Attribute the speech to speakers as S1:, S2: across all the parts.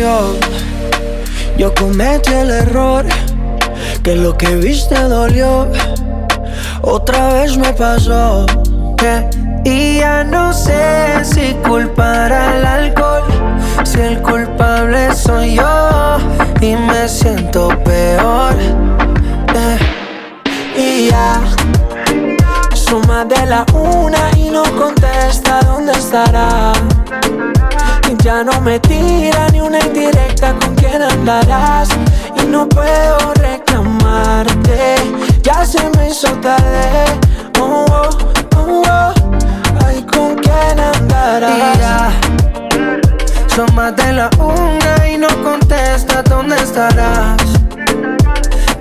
S1: Yo,
S2: cometí el error, que lo que viste dolió, otra vez me pasó. Y ya no sé si culpar al alcohol, si el culpable soy yo y me siento peor. Y ya suma de la una y no contesta dónde estará. Ya no me tira ni una indirecta con quién andarás. Y no puedo reclamarte, ya se me hizo tarde. Oh, oh, oh, oh. Ay, con quién andarás. Ya, son más de la una y no contesta dónde estarás.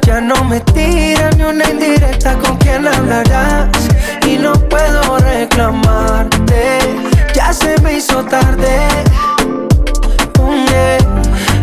S2: Ya no me tira ni una indirecta con quién hablarás Y no puedo reclamarte Ya se me hizo tarde Mm, yeah.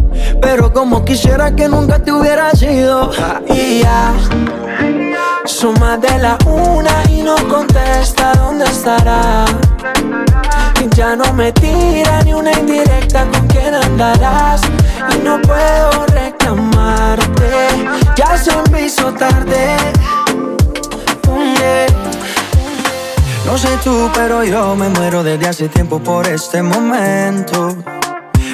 S3: pero como quisiera que nunca te hubieras ido
S1: Y ya más de la una y no contesta dónde estará. Y ya no me tira ni una indirecta con quién andarás. Y no puedo reclamarte. Ya se me hizo tarde.
S2: No sé tú, pero yo me muero desde hace tiempo por este momento.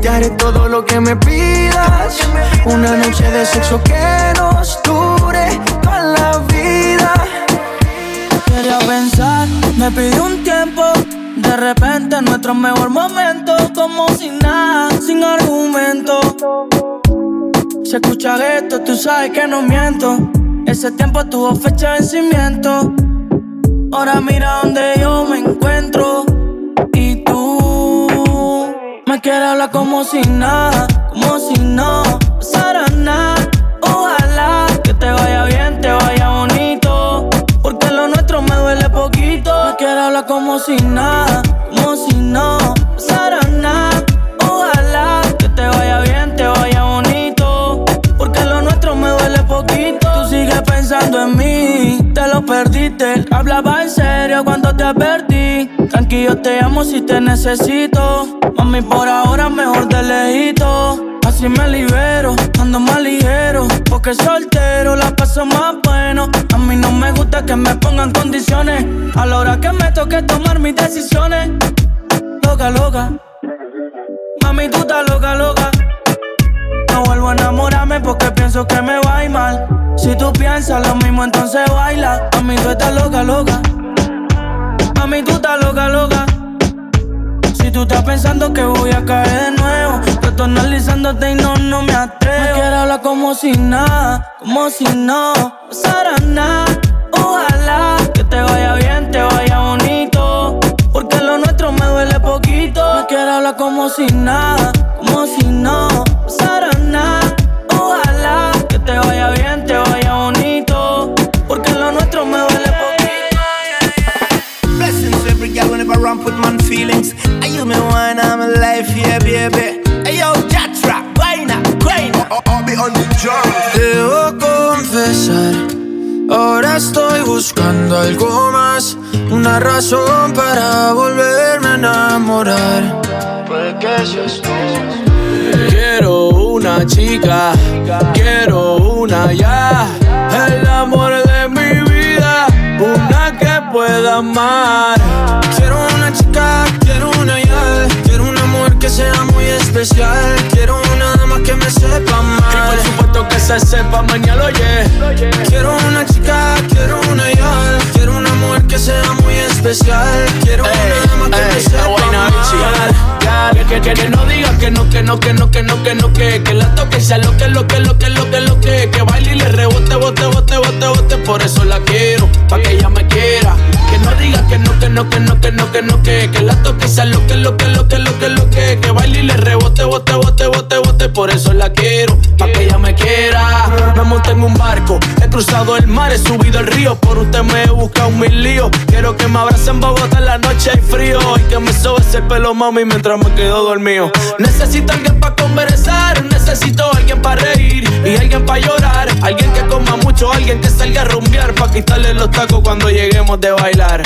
S2: Te haré todo lo que me pidas. Una noche de sexo que nos dure toda la vida.
S4: Quería pensar, me pidió un tiempo. De repente nuestro mejor momento, como sin nada, sin argumento. Se escucha esto, tú sabes que no miento. Ese tiempo tuvo fecha de vencimiento. Ahora mira donde yo me encuentro. Me quieres hablar como si nada, como si no pasara nada. Ojalá que te vaya bien, te vaya bonito. Porque lo nuestro me duele poquito. Me quieres hablar como si nada, como si no pasara nada. Ojalá que te vaya bien, te vaya bonito. Porque lo nuestro me duele poquito. Tú sigues pensando en mí, te lo perdiste. Hablaba en serio cuando te advertí. Tranquilo, te amo si te necesito. Mami, por ahora mejor de lejito. Así me libero, ando más ligero. Porque soltero la paso más bueno. A mí no me gusta que me pongan condiciones. A la hora que me toque tomar mis decisiones. Loca, loca. Mami, tú estás loca, loca. No vuelvo a enamorarme porque pienso que me va a ir mal. Si tú piensas lo mismo, entonces baila. Mami, tú estás loca, loca. Mami, tú estás loca, loca. Si tú estás pensando que voy a caer de nuevo, yo estoy analizándote y no, no me atrevo. Me quiero hablar como si nada, como si no pasara nada. Ojalá que te vaya bien, te vaya bonito. Porque lo nuestro me duele poquito. Me quiero hablar como si nada, como si no pasara nada.
S5: Feelings. Are you me one, I'm alive, yeah, baby. Hey yo, Jatra, Guayna, Guayna. I'll be on the drum.
S2: Debo confesar, ahora estoy buscando algo más, una razón para volverme a enamorar. Puede que seas tú.
S6: Quiero una chica, quiero una ya. El amor de mi vida, una que pueda amar.
S2: Quiero una ya, quiero un amor que sea muy especial, quiero una que me sepa
S6: Y por supuesto que se sepa mañana, oye.
S2: Quiero una chica, quiero una ya, quiero un amor que sea muy especial, quiero una dama que me sepa amar.
S6: Que, que, que no diga que no, que no, que no, que no, que no, que Que la toque sea lo que, lo que, lo que, lo que, lo que Que baile y le rebote, bote, bote, bote, bote Por eso la quiero, pa' que ella me quiera Que no diga que no, que no, que no, que no, que no, que Que la toque sea lo que, lo que, lo que, lo que, lo que Que baile y le rebote, bote, bote, bote, bote Por eso la quiero, pa' que ella me quiera. Me monté en un barco, he cruzado el mar, he subido el río. Por usted me he buscado mil líos. Quiero que me abracen Bogotá en la noche hay frío. Y que me sobe ese pelo mami mientras me quedo dormido. Necesito alguien para conversar Necesito alguien para reír Y alguien para llorar. Alguien que coma mucho, alguien que salga a rumbear Pa' quitarle los tacos cuando lleguemos de bailar.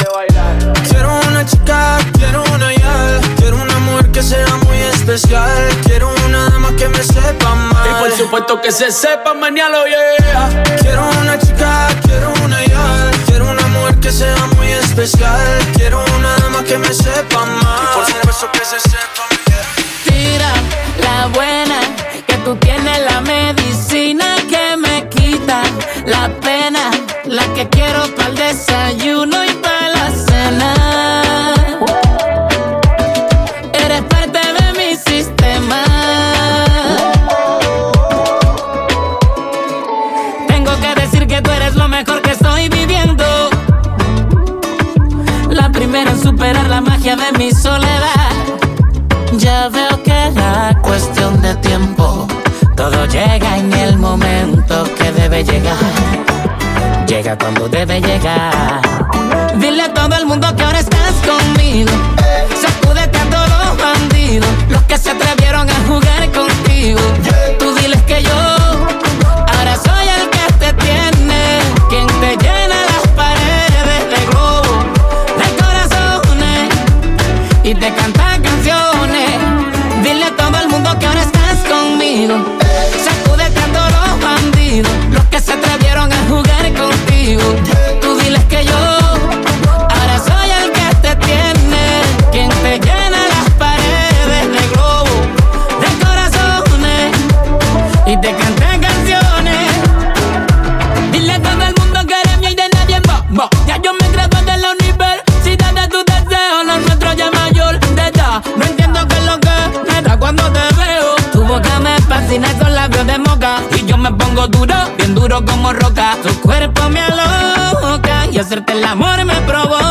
S2: Quiero una chica, quiero una ya, quiero amor que sea muy especial, quiero una dama que me sepa amar.
S6: Y por supuesto que se sepa mañana, yeah
S2: Quiero una chica, quiero una ya, quiero un amor que sea muy especial, quiero una dama que me sepa amar. Y por supuesto que se sepa
S7: Tira la buena, que tú tienes la medicina que me quita la pena, la que quiero para el desayuno y llega en el momento que debe llegar. Llega cuando debe llegar. Dile a todo el mundo que ahora estás conmigo. Sacúdete a todos los bandidos, los que se atrevieron a jugar contigo. Duro como roca. Tu cuerpo me aloca y
S8: hacerte el amor
S9: me
S10: provoca.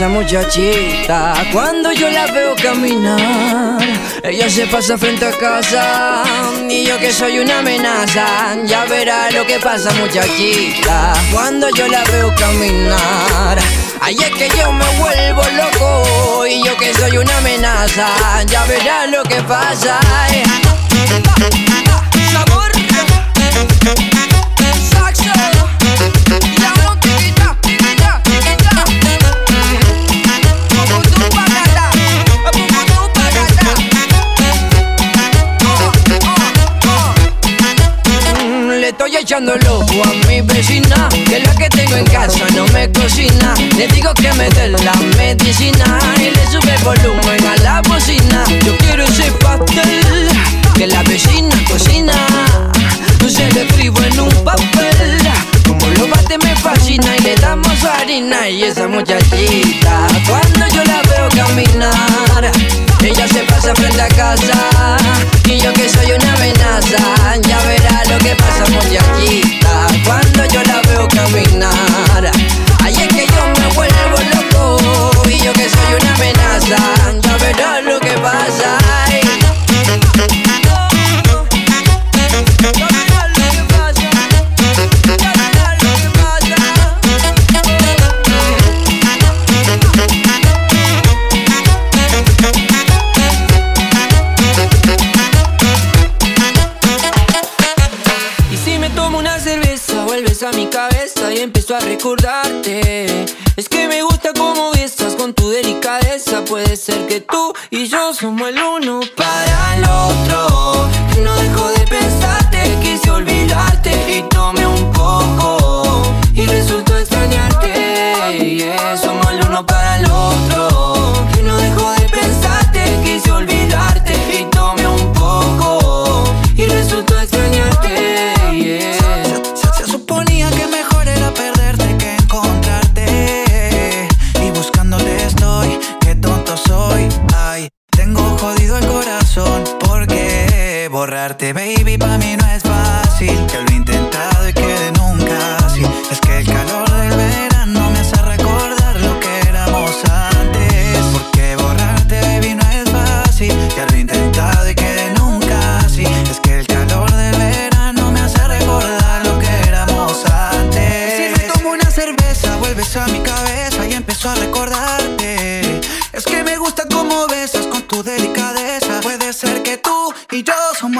S10: Esa muchachita, cuando yo la veo caminar, ella se pasa frente a casa y yo que soy una amenaza, ya verá lo que pasa muchachita, cuando yo la veo caminar. Ay, es que yo me vuelvo loco y yo que soy una amenaza, ya verá lo que pasa. Ay. Sabor. El ojo a mi vecina, que la que tengo en casa no me cocina. Le digo que me dé la medicina y le sube volumen a la bocina. Yo quiero ese pastel que la vecina cocina. Se lo escribo en un papel. Como lo bate me fascina y le damos harina. Y esa muchachita cuando yo la veo caminar ella se pasa frente a casa. Y yo que soy una amenaza ya verá lo que pasa muchachita. Cuando yo la veo caminar ay es que yo me vuelvo loco. Y yo que soy una amenaza ya verá lo a mi cabeza y empiezo a recordarte. Es que me gusta cómo besas con tu delicadeza. Puede ser que tú y yo somos el uno para el otro. No dejo de pensarte, quise olvidarte y tomé un poco. Y resultó extrañarte. Yeah, somos el uno para el otro.
S11: Borrarte, baby, para mí no es fácil. Que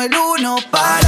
S12: somos el uno para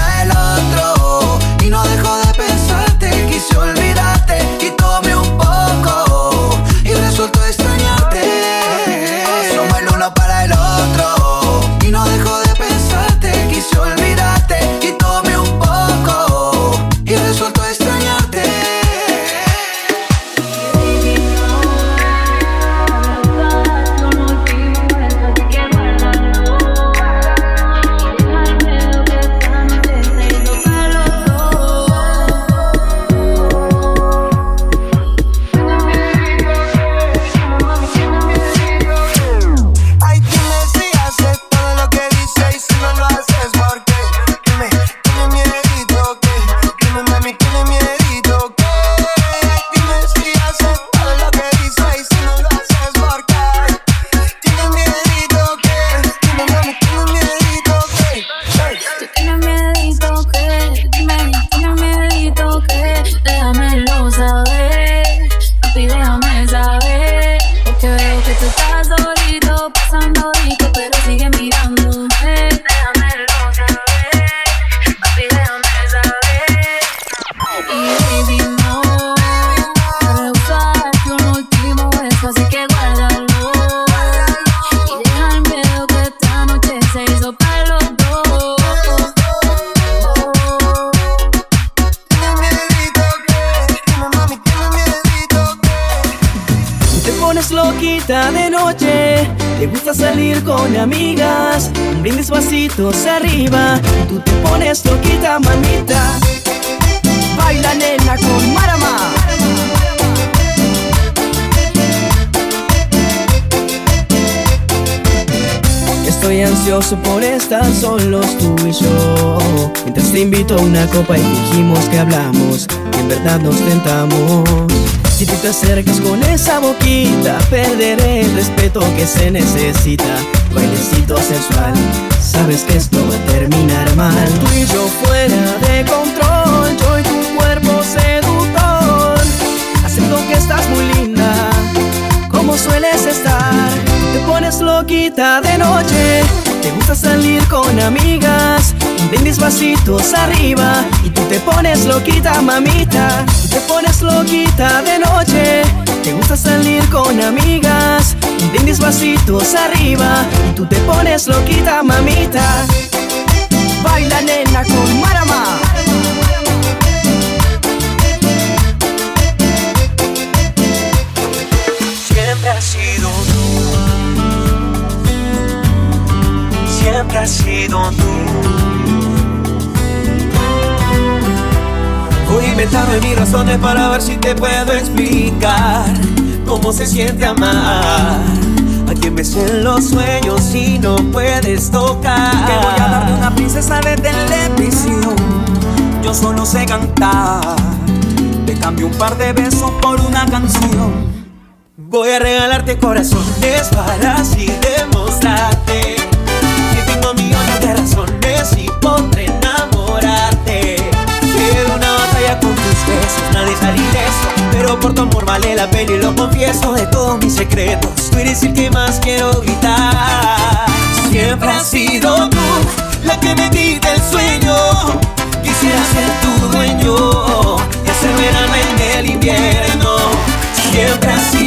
S13: una copa y dijimos que hablamos Que en verdad nos tentamos Si tú te acercas con esa boquita Perderé el respeto que se necesita Bailecito sensual Sabes que esto va a terminar mal Tú y yo fuera de control Yo y tu cuerpo seductor Acepto que estás muy linda como sueles estar. Te pones loquita de noche, te gusta salir con amigas. Un brindis vasitos arriba y tú te pones loquita, mamita. Tú te pones loquita de noche, te gusta salir con amigas. Un brindis vasitos arriba y tú te pones loquita, mamita. Baila nena con Marama.
S14: Inventarme mis razones para ver si te puedo explicar cómo se siente amar. A quien ves en los sueños y no puedes tocar.
S12: Te voy a dar de una princesa de televisión. Yo solo sé cantar. Te cambio un par de besos por una canción.
S14: Voy a regalarte corazones para así demostrarte de eso, pero por tu amor vale la pena y lo confieso de todos mis secretos. Tú eres el que más quiero gritar. Siempre has sido tú la que me quita el sueño. Quisiera ser tu dueño y hacer verano en el invierno. Siempre has sido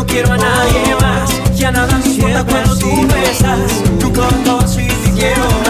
S14: no quiero a nadie más. Ya nada me importa cuando tú me besas. Tu cuerpo sí te quiero más.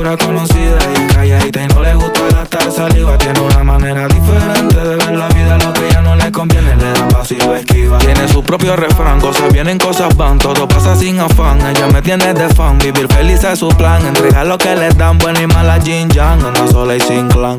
S15: pura conocida y calladita y no le gusta gastar saliva. Tiene una manera diferente de ver la vida, lo que ya no le conviene le da pasivo esquiva. Tiene su propio refrán, cosas vienen, cosas van, todo pasa sin afán. Ella me tiene de fan, vivir feliz es su plan. Entregar lo que le dan, buena y mala Jin Yang, anda sola y sin clan.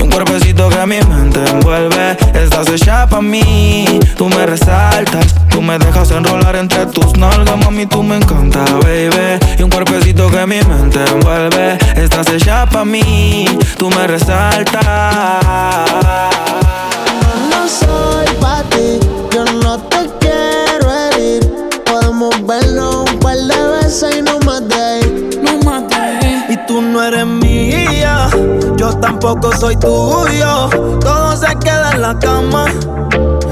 S15: Un cuerpecito que mi mente envuelve. Estás hecha pa' mí, tú me resaltas. Tú me dejas enrolar entre tus nalgas, mami, tú me encanta, baby. Y un cuerpecito que mi mente envuelve. Estás hecha pa' mí, tú me resaltas.
S16: No soy pa' ti, yo no te quiero herir. Podemos vernos un par de veces y no más de ahí.
S17: No
S6: eres mía, yo tampoco soy tuyo. Todo se queda en la cama,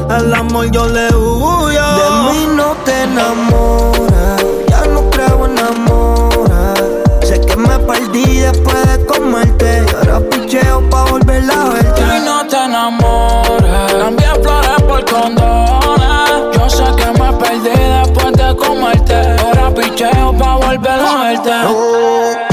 S6: al amor yo le huyo.
S15: De mí no te enamoras, ya no creo en amor. Sé que me perdí después de comerte. Y ahora picheo pa' volver a verte.
S17: Y no te enamores. Cambié flores por condones. Yo sé que me perdí después de comerte. Ahora picheo pa' volver a verte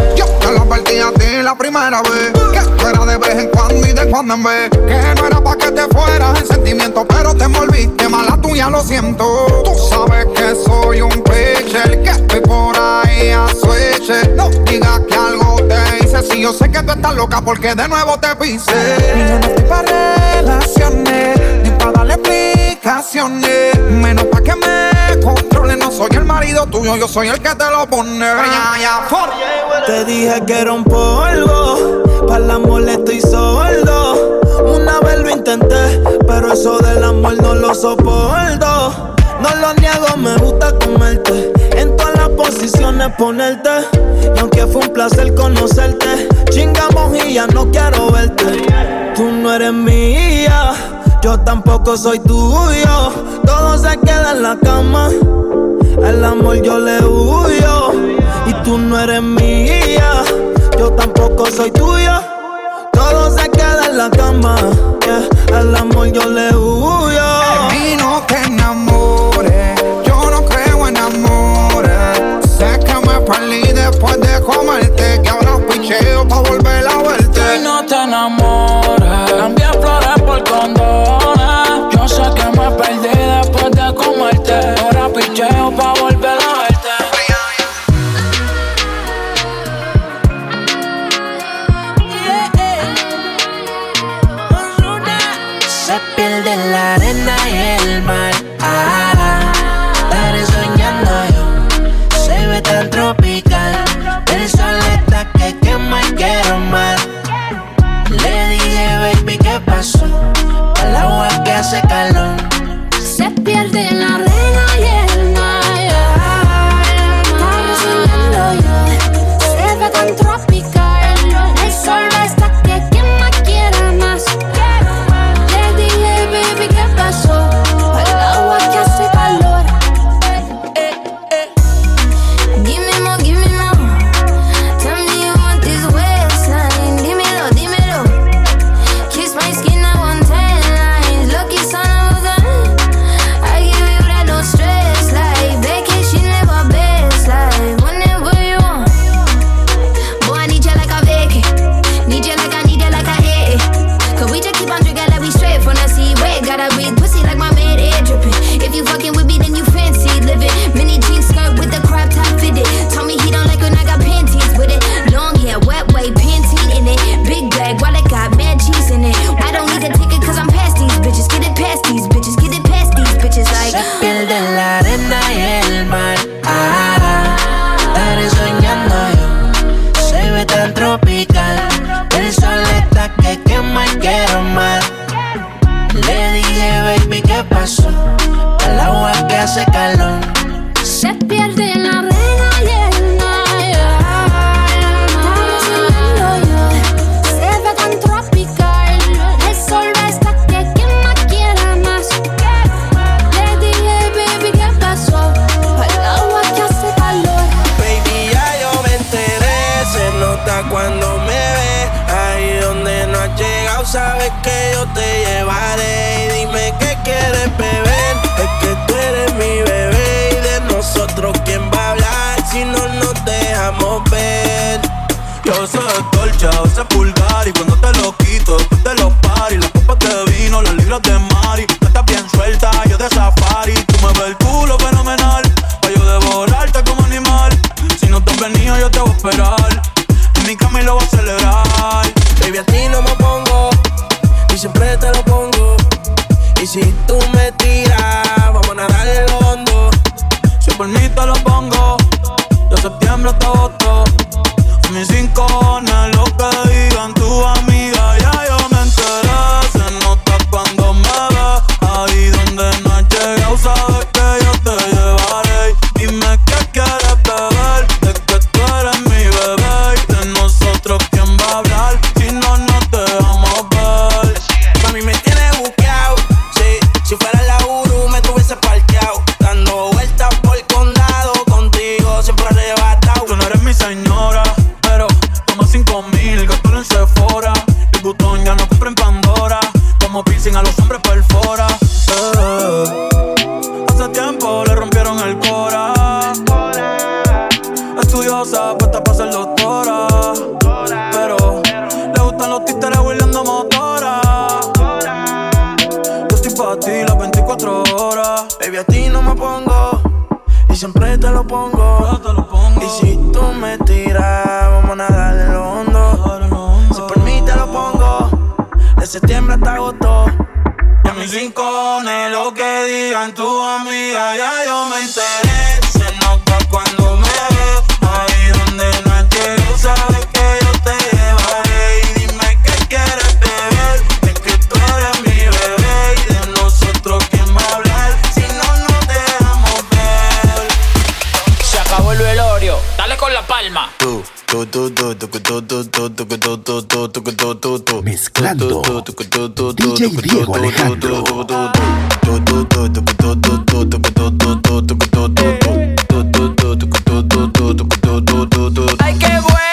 S18: a ti la primera vez. Que fuera de vez en cuando y de cuando en vez. Que no era pa' que te fueras el sentimiento, pero te envolviste mala tuya, lo siento. Tú sabes que soy un pitcher, que estoy por ahí a switch. No digas que algo te hice, si yo sé que tú estás loca porque de nuevo te pise. Yo no estoy pa' relaciones, ni pa' darle explicaciones. Menos pa' que me controle, no soy el marido tuyo, yo soy el que te lo pone. Ya, ya, for.
S6: Te dije que era un polvo, para la molesto estoy sordo. Una vez lo intenté, pero eso del amor no lo soporto. No lo niego, me gusta comerte. En todas las posiciones ponerte. Y aunque fue un placer conocerte, chingamos y ya no quiero verte. Tú no eres mía, yo tampoco soy tuyo. Todo se queda en la cama. El amor yo le huyo. Tú no eres mía, yo tampoco soy tuya. Todo se queda en la cama, yeah. al amor yo le huyo.
S18: A mí no te enamores, yo no creo en amores. Sé que me perdí después de comerte, que ahora picheo pa' volver a verte.
S19: Tú no te enamores, cambié flores por condones. Yo sé que me perdí. rincones, lo que digan tu amiga, ya yo me enteré. Se nota cuando
S15: Mezclando. DJ Diego Alejandro.
S20: Ay, qué bueno.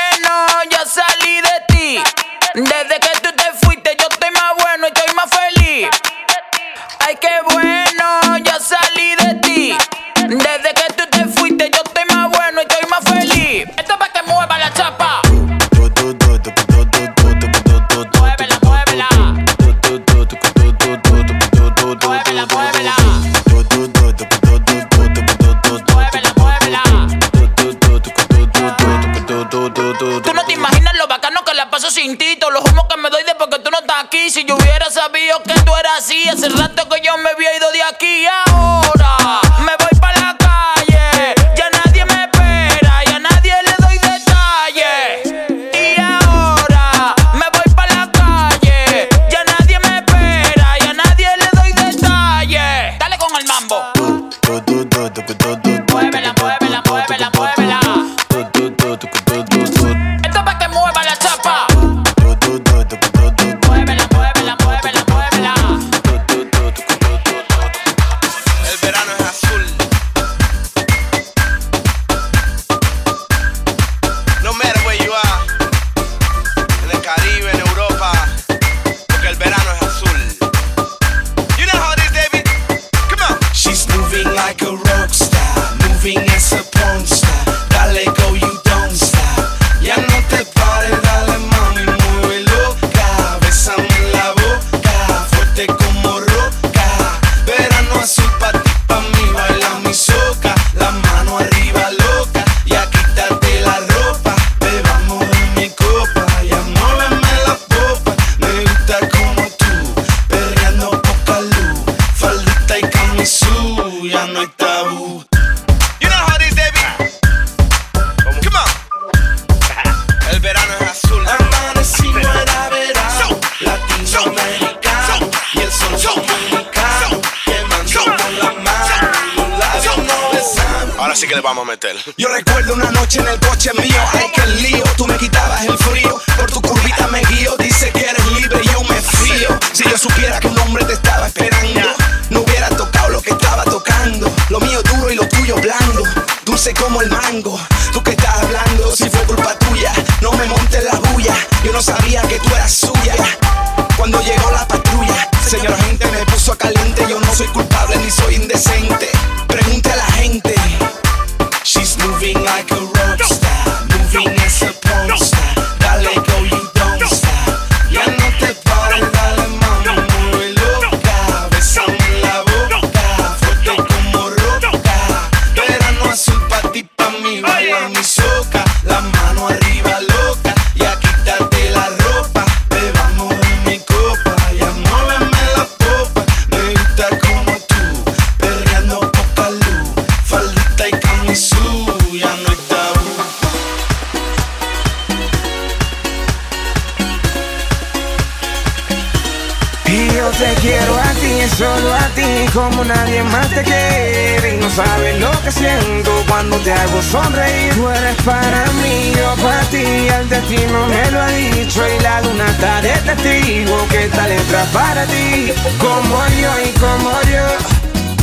S21: como
S22: nadie más te quiere y no sabes lo que siento cuando te hago sonreír. Tú eres para mí, yo para ti, el destino me lo ha dicho y la luna está de testigo que esta letra para ti. Como yo y como yo,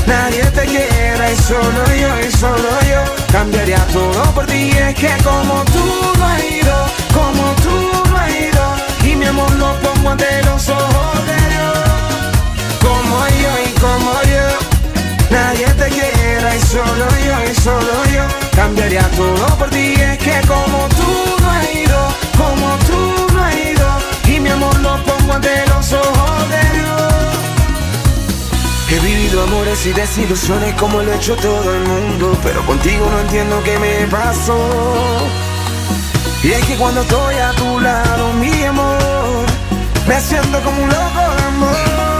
S22: nadie te quiera y solo yo y solo yo cambiaría todo por ti. Es que como tú no has ido, como tú no has ido y mi amor lo pongo ante los ojos de como yo. Nadie te quiera y solo yo, y solo yo. Cambiaría todo por ti, es que como tú no has ido, como tú no has ido. Y mi amor lo pongo ante los ojos de Dios. He vivido amores
S23: y desilusiones como lo ha hecho todo el mundo. Pero contigo no entiendo qué me pasó. Y es que cuando estoy a tu lado, mi amor, me siento como un loco de amor.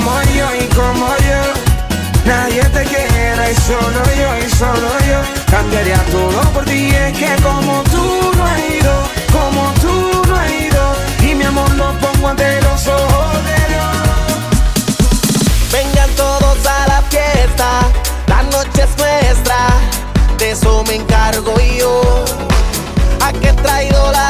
S23: como yo y como yo. Nadie te quiera y solo yo y solo yo. Cambiaría todo por ti Es que como tú no has ido Como tú no has ido. Y mi amor lo pongo ante los ojos de Dios.
S24: Vengan todos a la fiesta, la noche es nuestra, de eso me encargo yo. Aquí he traído la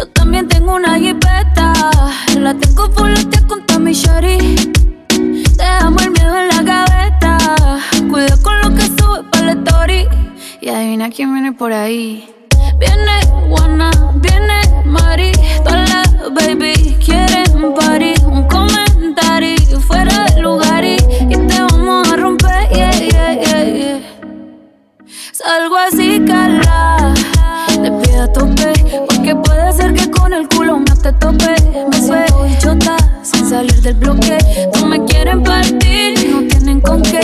S12: Yo también tengo una jipeta. La tengo full con Tommy Shari. Dejamos el miedo en la gaveta. Cuida con lo que sube para la story. Y adivina quién viene por ahí. Viene Juana, viene Mari. Todas las baby quieren party. Un comentario fuera de lugar y, y te vamos a romper. Yeah, yeah, yeah, yeah. Salgo así, cala. Te pido a tope. Porque puede ser que con el culo no te tope. Me bichota sin salir del bloque. No me quieren partir, no tienen con qué.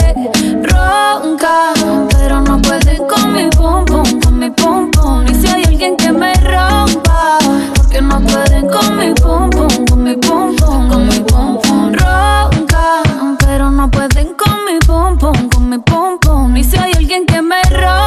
S12: Ronca, pero no pueden con mi pum con mi pum. Y si hay alguien que me rompa, porque no pueden con mi pum con mi pum, con mi pum pum. Ronca, pero no pueden con mi pum pum, con mi pum pum. Y si hay alguien que me rompa,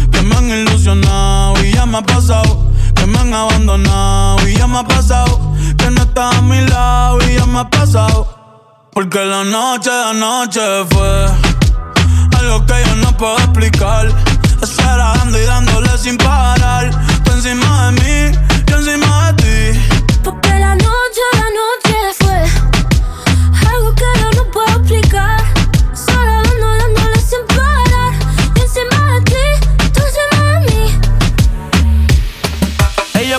S19: que me han ilusionado. Y ya me ha pasado que me han abandonado. Y ya me ha pasado que no estás a mi lado. Y ya me ha pasado. Porque la noche de anoche fue algo que yo no puedo explicar. Estar dando y dándole sin parar. Tú encima de mí, yo encima de ti.
S12: Porque la noche, la noche fue algo que yo no puedo explicar.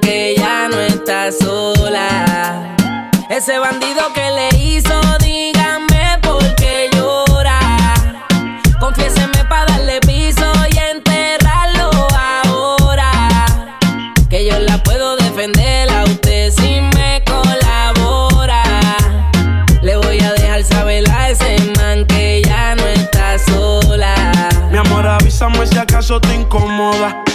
S25: que ya no está sola. Ese bandido que le hizo, dígame por qué llora. Confiéseme para darle piso y enterrarlo ahora. Que yo la puedo defender a usted si me colabora. Le voy a dejar saber a ese man que ya no está sola.
S6: Mi amor, avísame si acaso te incomoda.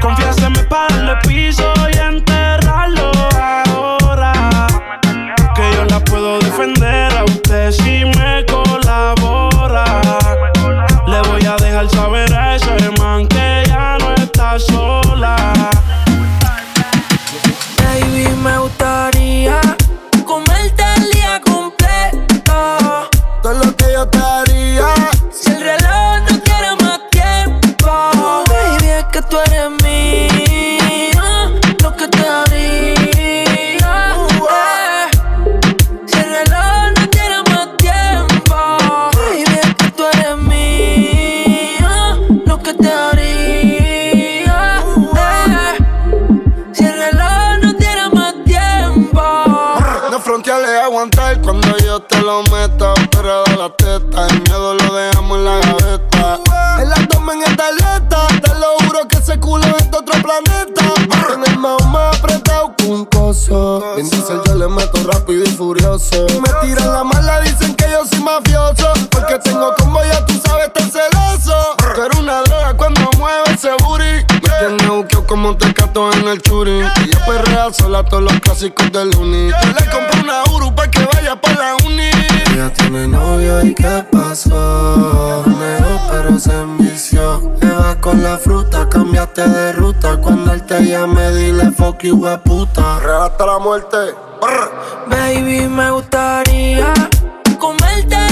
S6: Confiéseme para darle piso y enterrarlo ahora. Que yo la puedo defender a usted si me colabora. Le voy a dejar saber a ese man que ya no está sola.
S4: Baby, me gustaría
S5: lo meta. Pero de la teta, el miedo lo dejamos en la gaveta. El abdomen es de atleta, te lo juro que ese culo es de otro planeta. En el mao más apretado que un coso. En diesel yo le meto rápido y furioso. Me tiran la mala, dicen que yo soy mafioso. Porque tengo como ya tú sabes, tan celoso. Eres una droga cuando mueve ese booty. Me tiene buqueo como tecato en el churi. Y yo perrea sola todos los clásicos del uni. Yo le compré una Uru pa' que vaya pa' la uni. Ella tiene novio y qué pasó. Negó pero se envició. Le vas con la fruta, cambiaste de ruta. Cuando él te llame, dile fuck you, puta. Regata la muerte.
S4: Baby, me gustaría comerte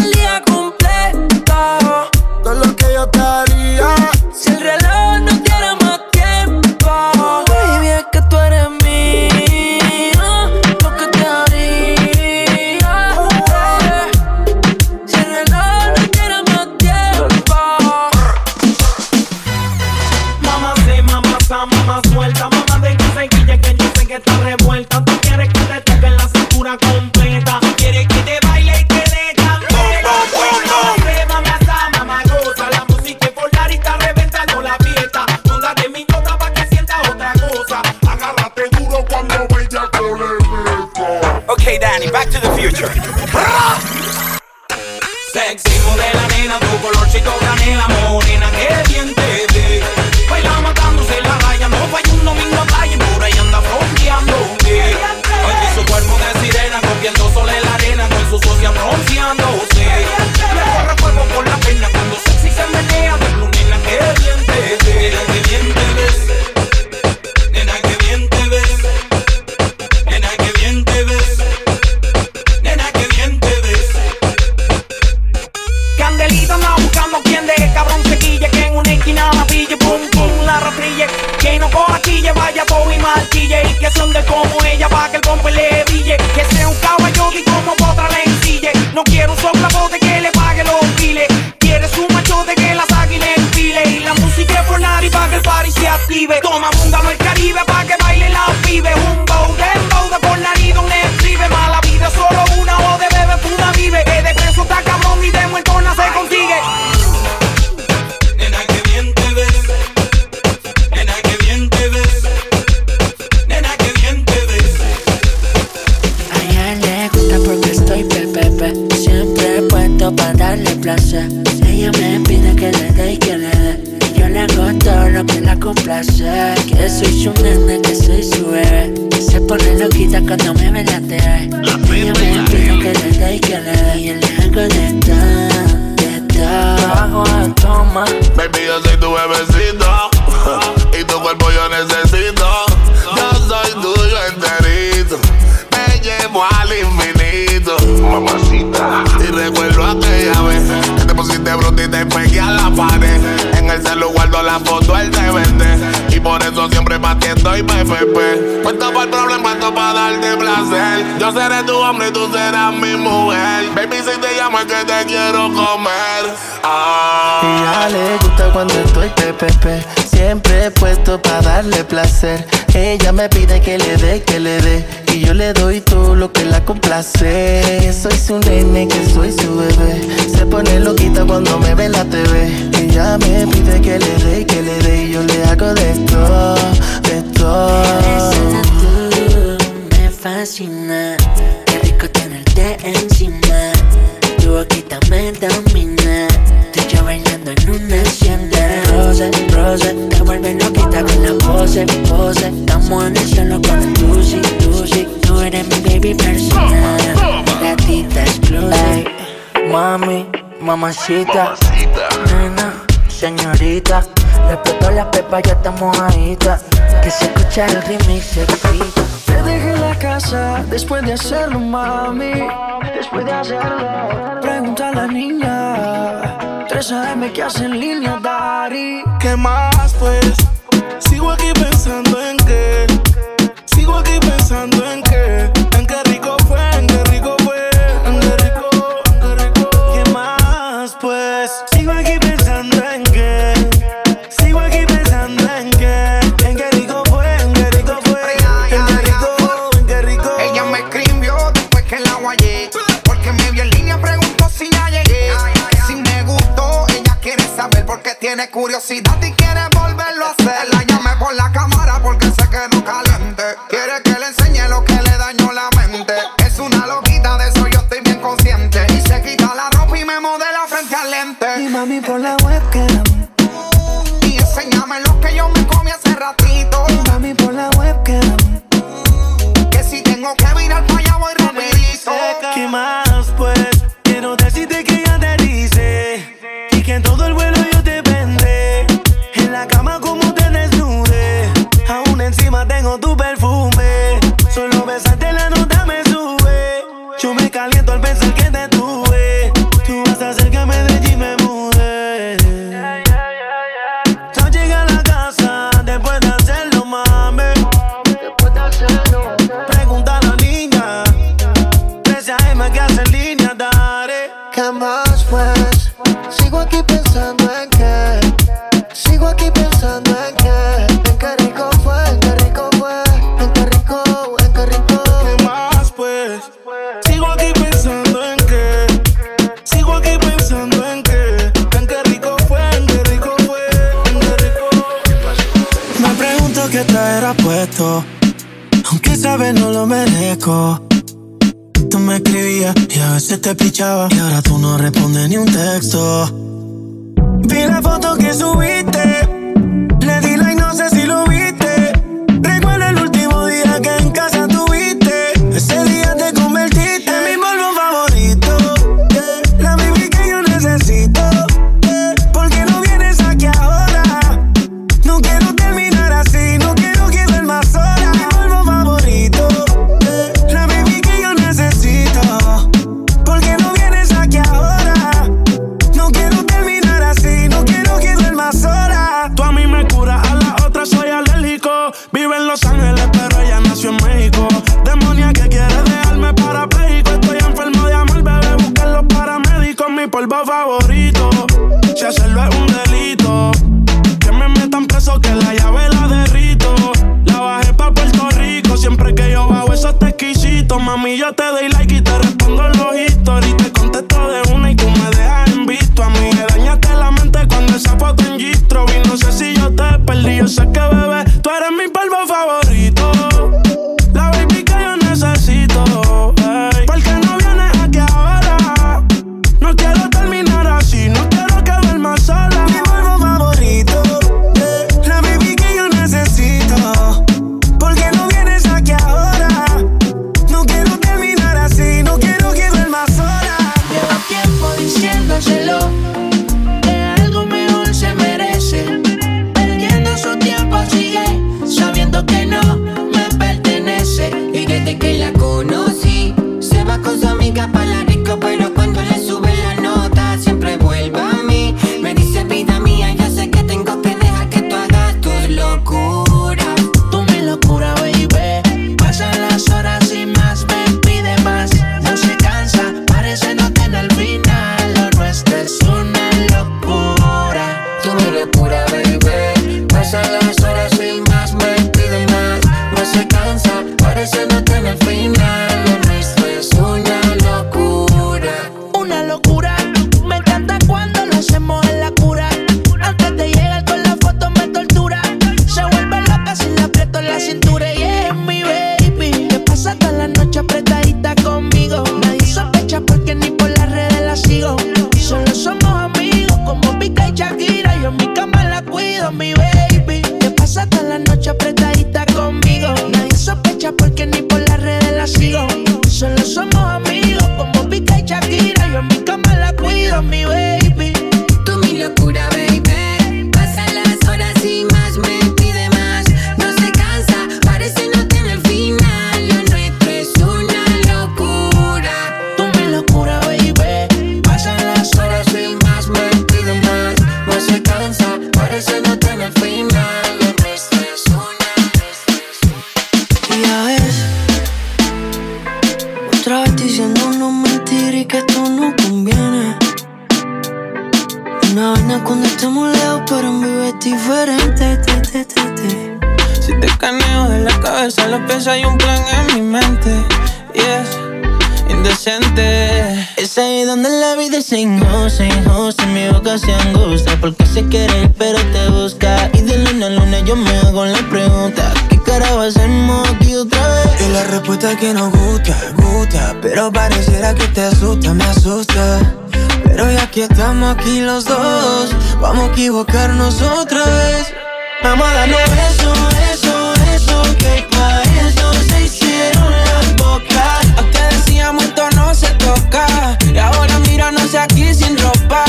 S26: la
S24: foto al DVD. Y por eso siempre batiendo y PFP. Pues. Cuenta para el problema puesto para darte placer. Yo seré tu hombre y tú serás mi mujer. Baby, si te llamo es que te quiero comer. Ah.
S2: Y ya le gusta cuando estoy pepepe. Siempre he puesto para darle placer. Ella me pide que le dé, que le dé. Y yo le doy todo lo que la complace. Soy su nene, que soy su bebé. Se pone loquita cuando me ve la TV. Ella me pide que le dé, que le dé. Y yo le hago de todo, de todo
S27: fascina. Qué rico tenerte encima. Tu boquita me domina. Tú y yo bailando en una hacienda. Rose, rose, te vuelve loquita con la pose, pose. Estamos en el cielo con el Lucy, Lucy. Tú eres mi baby personal. Gatita explosive. Mami, mamacita. mamacita. Nena señorita. Respetó las pepas, ya estamos mojadita. Que se escucha el ritmo se grita.
S2: Te dejé la casa después de hacerlo, mami. Después de hacerlo, pregunta a la niña. 3 AM que hace en línea, Dari.
S6: ¿Qué más, pues? Sigo aquí pensando en qué. Sigo aquí pensando en qué.
S18: Tiene curiosidad y quieres volverlo a hacer. La llamé por la cámara porque se quedó caliente. Quiere que le enseñe lo que le dañó la mente. Es una loquita, de eso yo estoy bien consciente. Y se quita la ropa y me modela frente al lente.
S2: Y mami por la web jave la
S28: derrito. La bajé pa' Puerto Rico. Siempre que yo bajo eso está exquisito. Mami, yo te doy la
S2: equivocarnos otra vez. Vamos a eso, eso, eso, que para eso se hicieron las bocas.
S11: A usted decíamos esto no se toca, y ahora míranos aquí sin ropa.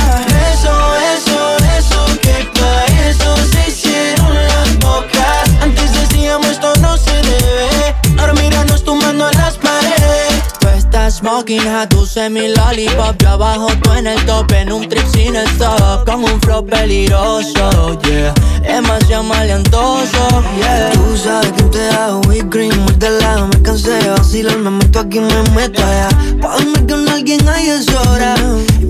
S2: Eso, eso, eso, que para eso se hicieron las bocas. Antes decíamos esto no se debe, ahora míranos tumbando en las paredes.
S4: Tú estás smoking a tu puse mi lollipop, yo abajo tú en el top, en un trip sin stop, con un flow peligroso, yeah, demasiado maleantoso, yeah.
S2: Tú sabes quién te hago, we green, muy de lado, me cansé de vacilar, me meto aquí, me meto allá, pa' dormir con alguien ahí es hora,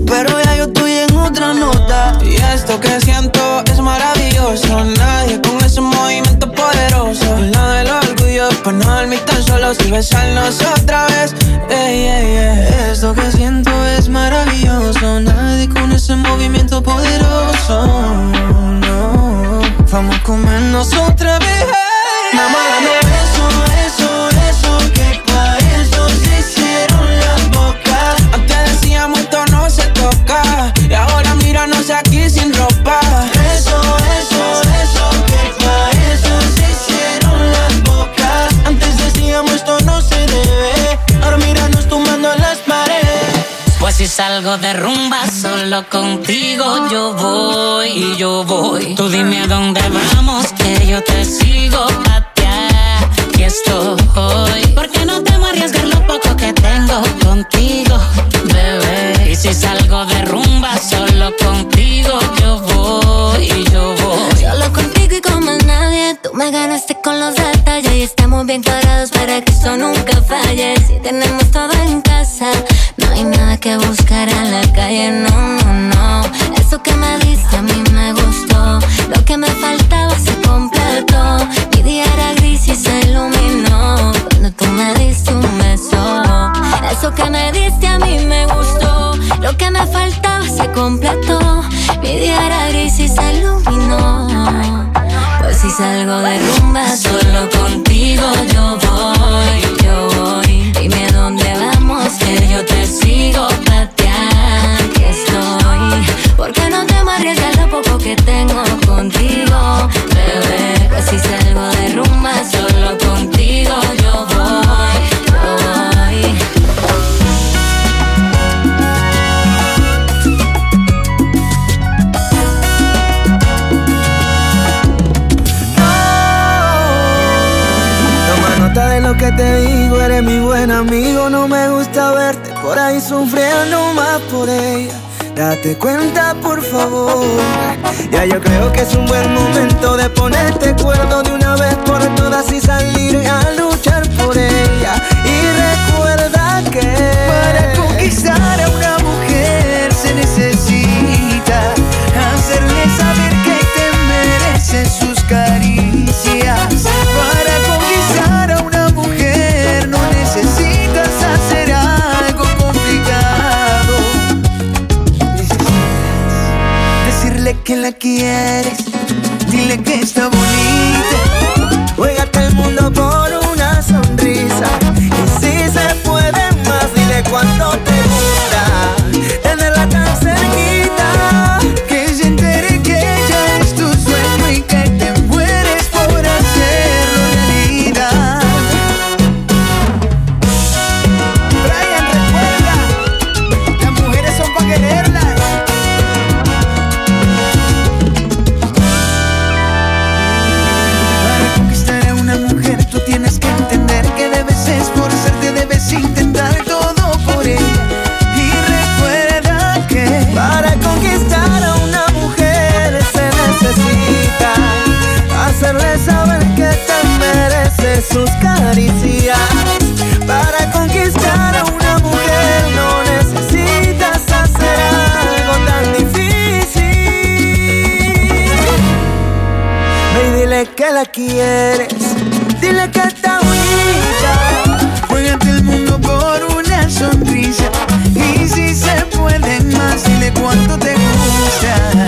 S2: pero ya yo te en otra nota.
S11: Y esto que siento es maravilloso. Nadie con ese movimiento poderoso. Al del orgullo, para no dormir tan solos Y besarnos otra vez. Ey, ey, ey.
S2: Esto que siento es maravilloso. Nadie con ese movimiento poderoso. No. Vamos a comernos otra vez. Mamá, dame eso, eso, eso Que para eso se hicieron las bocas.
S7: Antes decíamos esto no se toca aquí sin ropa. Eso, eso, eso, que pa' eso se hicieron las bocas. Antes decíamos esto no se debe, ahora míranos tumbando las paredes. Pues si salgo de rumba solo contigo yo voy y yo voy.
S27: Tú dime a dónde vamos que yo te sigo. Cuadrados para que esto nunca falle. Si tenemos todo en casa, no hay nada que buscar a la calle. No, no, no. Eso que me diste a mí me gustó. Lo que me faltaba se completó. Mi día era gris y se iluminó cuando tú me diste un beso. Eso que me diste a mí me gustó. Lo que me faltaba se completó. Mi día era gris y se iluminó. Salgo de rumba, solo contigo yo voy, yo voy. Dime dónde vamos, que yo te sigo pateando. Aquí estoy. Porque no te arriesgar lo poco que tengo contigo, bebé. Pues si salgo de rumba,
S2: te digo, eres mi buen amigo. No me gusta verte por ahí sufriendo más por ella. Date cuenta, por favor. Ya yo creo que es un buen momento de ponerte cuerdo de una vez por todas y salir a luchar por ella. Y recuerda que para conquistar a una mujer se necesita hacerle saber que te mereces que la quieres, dile que está bonita. Juégate el mundo por caricias. Para conquistar a una mujer no necesitas hacer algo tan difícil. Ve dile que la quieres, dile que está bonita. Juégate el mundo por una sonrisa. Y si se puede más, dile cuánto te gusta.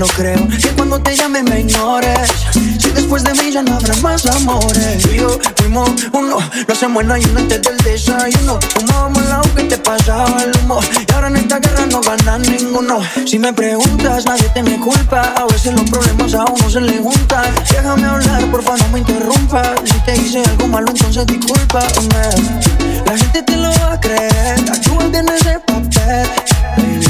S2: No creo que cuando te llame me ignores. Si después de mí ya no habrá más amores. Yo fuimos uno, lo hacemos en ayuno antes del desayuno. Fumábamos la que te pasaba el humo. Y ahora en esta guerra no gana ninguno. Si me preguntas, nadie te me culpa. A veces los problemas a uno se le juntan. Déjame hablar, porfa, no me interrumpas. Si te hice algo malo, entonces discúlpame. La gente te lo va a creer. Actúa bien ese papel.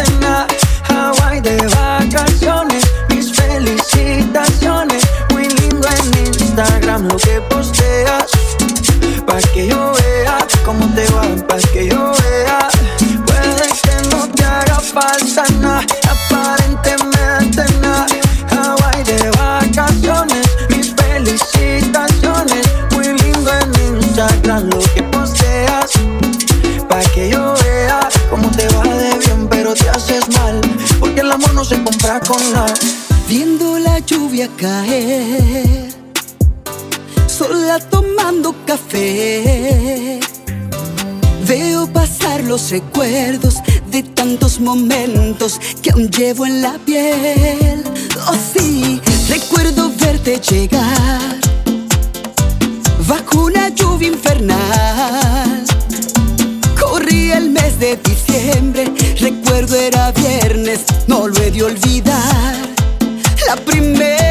S29: Viendo la lluvia caer, sola tomando café. Veo pasar los recuerdos de tantos momentos que aún llevo en la piel. Oh sí, recuerdo verte llegar bajo una lluvia infernal. Corría el mes de diciembre, recuerdo era viernes, no lo he de olvidar. La primera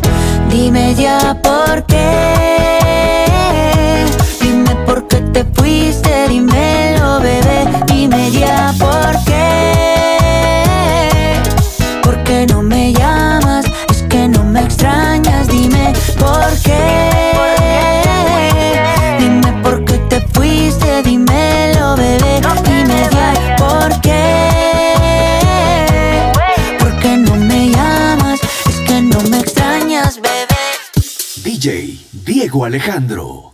S27: Dime ya por qué. Dime por qué te fuiste, dímelo, bebé. Dime ya por qué.
S30: Alejandro.